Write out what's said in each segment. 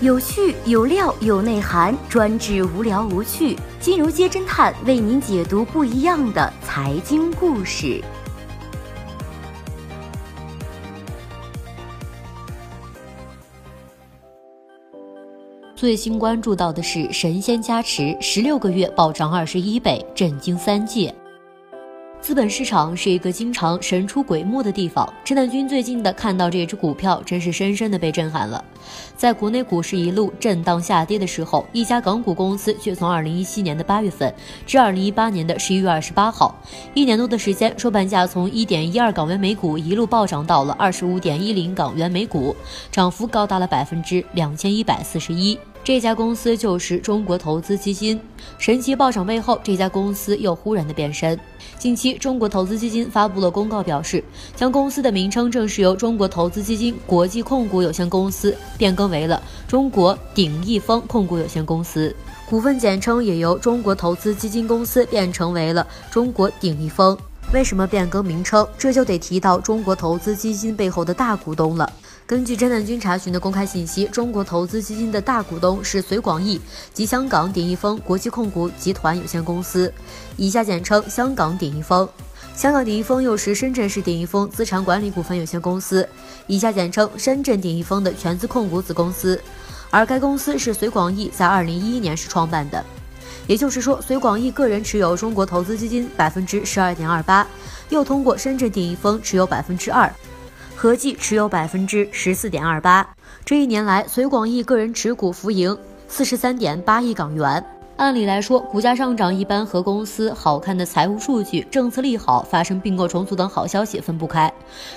有趣有料有内涵，专治无聊无趣。金融街侦探为您解读不一样的财经故事。最新关注到的是神仙加持，十六个月暴涨二十一倍，震惊三界。资本市场是一个经常神出鬼没的地方。陈南军最近的看到这只股票，真是深深的被震撼了。在国内股市一路震荡下跌的时候，一家港股公司却从二零一七年的八月份至二零一八年的十一月二十八号，一年多的时间，收盘价从一点一二港元每股一路暴涨到了二十五点一零港元每股，涨幅高达了百分之两千一百四十一。这家公司就是中国投资基金。神奇暴涨背后，这家公司又忽然的变身。近期，中国投资基金发布了公告，表示将公司的名称正式由中国投资基金国际控股有限公司变更为了中国鼎益丰控股有限公司，股份简称也由中国投资基金公司变成为了中国鼎益丰。为什么变更名称？这就得提到中国投资基金背后的大股东了。根据侦探君查询的公开信息，中国投资基金的大股东是随广义及香港鼎益丰国际控股集团有限公司，以下简称香港鼎益丰。香港鼎益丰又是深圳市鼎益丰资产管理股份有限公司，以下简称深圳鼎益丰的全资控股子公司。而该公司是随广义在二零一一年时创办的，也就是说，随广义个人持有中国投资基金百分之十二点二八，又通过深圳鼎益丰持有百分之二。合计持有百分之十四点二八。这一年来，隋广义个人持股浮盈四十三点八亿港元。按理来说，股价上涨一般和公司好看的财务数据、政策利好、发生并购重组等好消息分不开。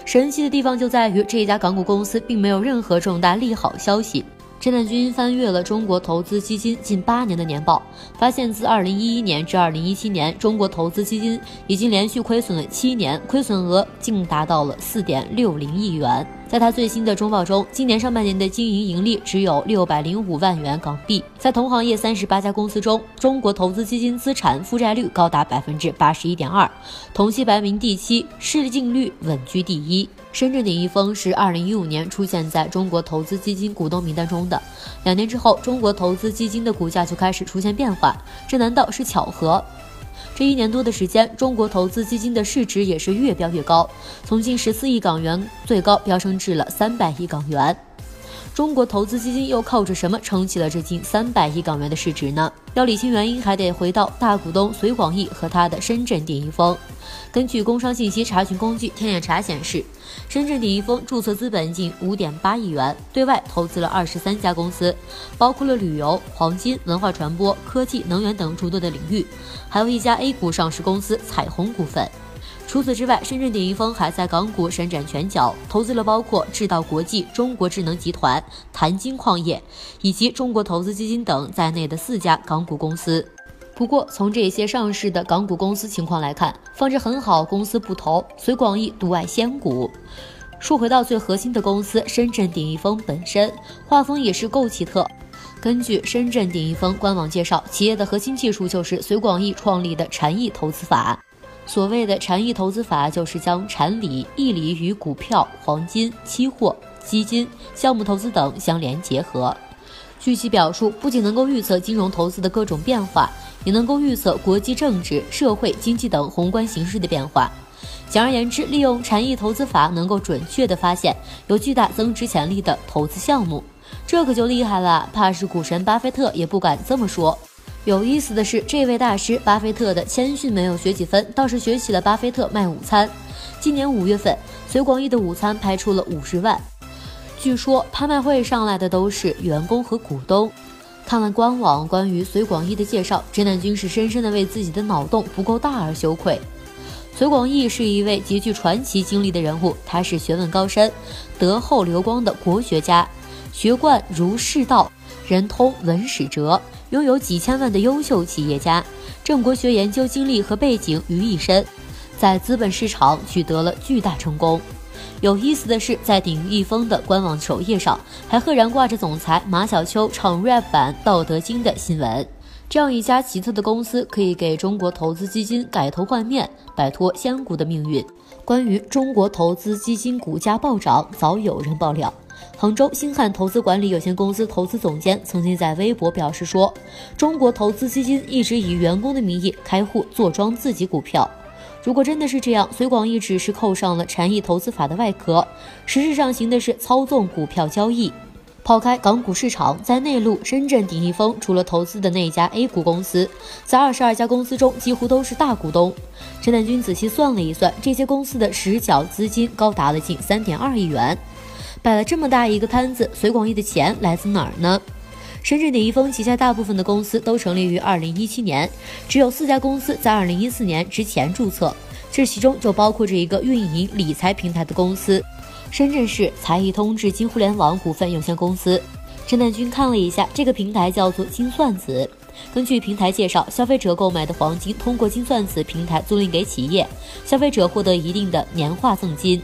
神奇的地方就在于，这一家港股公司并没有任何重大利好消息。侦探君翻阅了中国投资基金近八年的年报，发现自2011年至2017年，中国投资基金已经连续亏损了七年，亏损额竟达到了4.60亿元。在他最新的中报中，今年上半年的经营盈利只有六百零五万元港币。在同行业三十八家公司中，中国投资基金资产负债率高达百分之八十一点二，同期排名第七，市净率稳居第一。深圳鼎益丰是二零一五年出现在中国投资基金股东名单中的，两年之后，中国投资基金的股价就开始出现变化，这难道是巧合？这一年多的时间，中国投资基金的市值也是越飙越高，从近十四亿港元最高飙升至了三百亿港元。中国投资基金又靠着什么撑起了这近三百亿港元的市值呢？要理清原因，还得回到大股东隋广义和他的深圳鼎益丰。根据工商信息查询工具天眼查显示，深圳鼎益丰注册资本近五点八亿元，对外投资了二十三家公司，包括了旅游、黄金、文化传播、科技、能源等诸多的领域，还有一家 A 股上市公司彩虹股份。除此之外，深圳鼎益丰还在港股伸展拳脚，投资了包括智道国际、中国智能集团、潭金矿业以及中国投资基金等在内的四家港股公司。不过，从这些上市的港股公司情况来看，放着很好，公司不投，随广义独爱仙股。说回到最核心的公司深圳鼎益丰本身，画风也是够奇特。根据深圳鼎益丰官网介绍，企业的核心技术就是随广义创立的禅意投资法。所谓的禅意投资法，就是将禅理、义理与股票、黄金、期货、基金、项目投资等相连结合。据其表述，不仅能够预测金融投资的各种变化，也能够预测国际政治、社会、经济等宏观形势的变化。简而言之，利用禅意投资法，能够准确地发现有巨大增值潜力的投资项目。这可就厉害了，怕是股神巴菲特也不敢这么说。有意思的是，这位大师巴菲特的谦逊没有学几分，倒是学起了巴菲特卖午餐。今年五月份，随广义的午餐拍出了五十万。据说拍卖会上来的都是员工和股东。看了官网关于随广义的介绍，直男君是深深的为自己的脑洞不够大而羞愧。随广义是一位极具传奇经历的人物，他是学问高深、德厚流光的国学家，学贯儒释道，人通文史哲。拥有几千万的优秀企业家，郑国学研究经历和背景于一身，在资本市场取得了巨大成功。有意思的是，在鼎益丰的官网首页上，还赫然挂着总裁马小秋唱 rap 版《道德经》的新闻。这样一家奇特的公司，可以给中国投资基金改头换面，摆脱仙股的命运。关于中国投资基金股价暴涨，早有人爆料。杭州星汉投资管理有限公司投资总监曾经在微博表示说：“中国投资基金一直以员工的名义开户坐庄自己股票。如果真的是这样，随广义只是扣上了禅意投资法的外壳，实质上行的是操纵股票交易。抛开港股市场，在内陆深圳鼎益丰除了投资的那家 A 股公司，在二十二家公司中几乎都是大股东。陈南军仔细算了一算，这些公司的实缴资金高达了近三点二亿元。”摆了这么大一个摊子，隋广义的钱来自哪儿呢？深圳鼎益丰旗下大部分的公司都成立于二零一七年，只有四家公司在二零一四年之前注册，这其中就包括着一个运营理财平台的公司——深圳市财易通智金互联网股份有限公司。陈南军看了一下，这个平台叫做金算子。根据平台介绍，消费者购买的黄金通过金算子平台租赁给企业，消费者获得一定的年化赠金。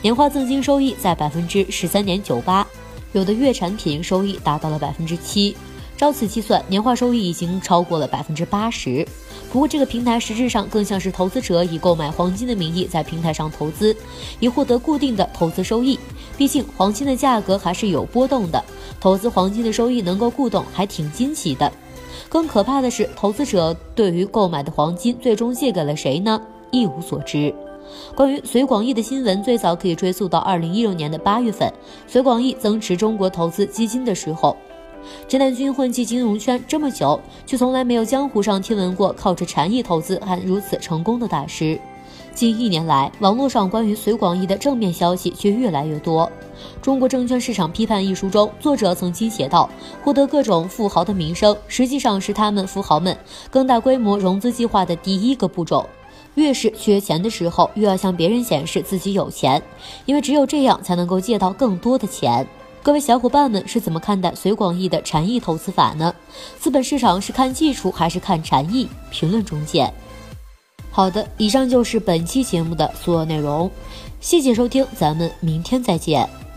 年化赠金收益在百分之十三点九八，有的月产品收益达到了百分之七，照此计算，年化收益已经超过了百分之八十。不过，这个平台实质上更像是投资者以购买黄金的名义在平台上投资，以获得固定的投资收益。毕竟，黄金的价格还是有波动的，投资黄金的收益能够固定，还挺惊奇的。更可怕的是，投资者对于购买的黄金最终借给了谁呢？一无所知。关于隋广义的新闻，最早可以追溯到二零一六年的八月份，隋广义增持中国投资基金的时候。陈南军混迹金融圈这么久，却从来没有江湖上听闻过靠着禅意投资还如此成功的大师。近一年来，网络上关于隋广义的正面消息却越来越多。《中国证券市场批判》一书中，作者曾经写道：“获得各种富豪的名声，实际上是他们富豪们更大规模融资计划的第一个步骤。”越是缺钱的时候，越要向别人显示自己有钱，因为只有这样才能够借到更多的钱。各位小伙伴们是怎么看待随广义的禅意投资法呢？资本市场是看技术还是看禅意？评论中见。好的，以上就是本期节目的所有内容，谢谢收听，咱们明天再见。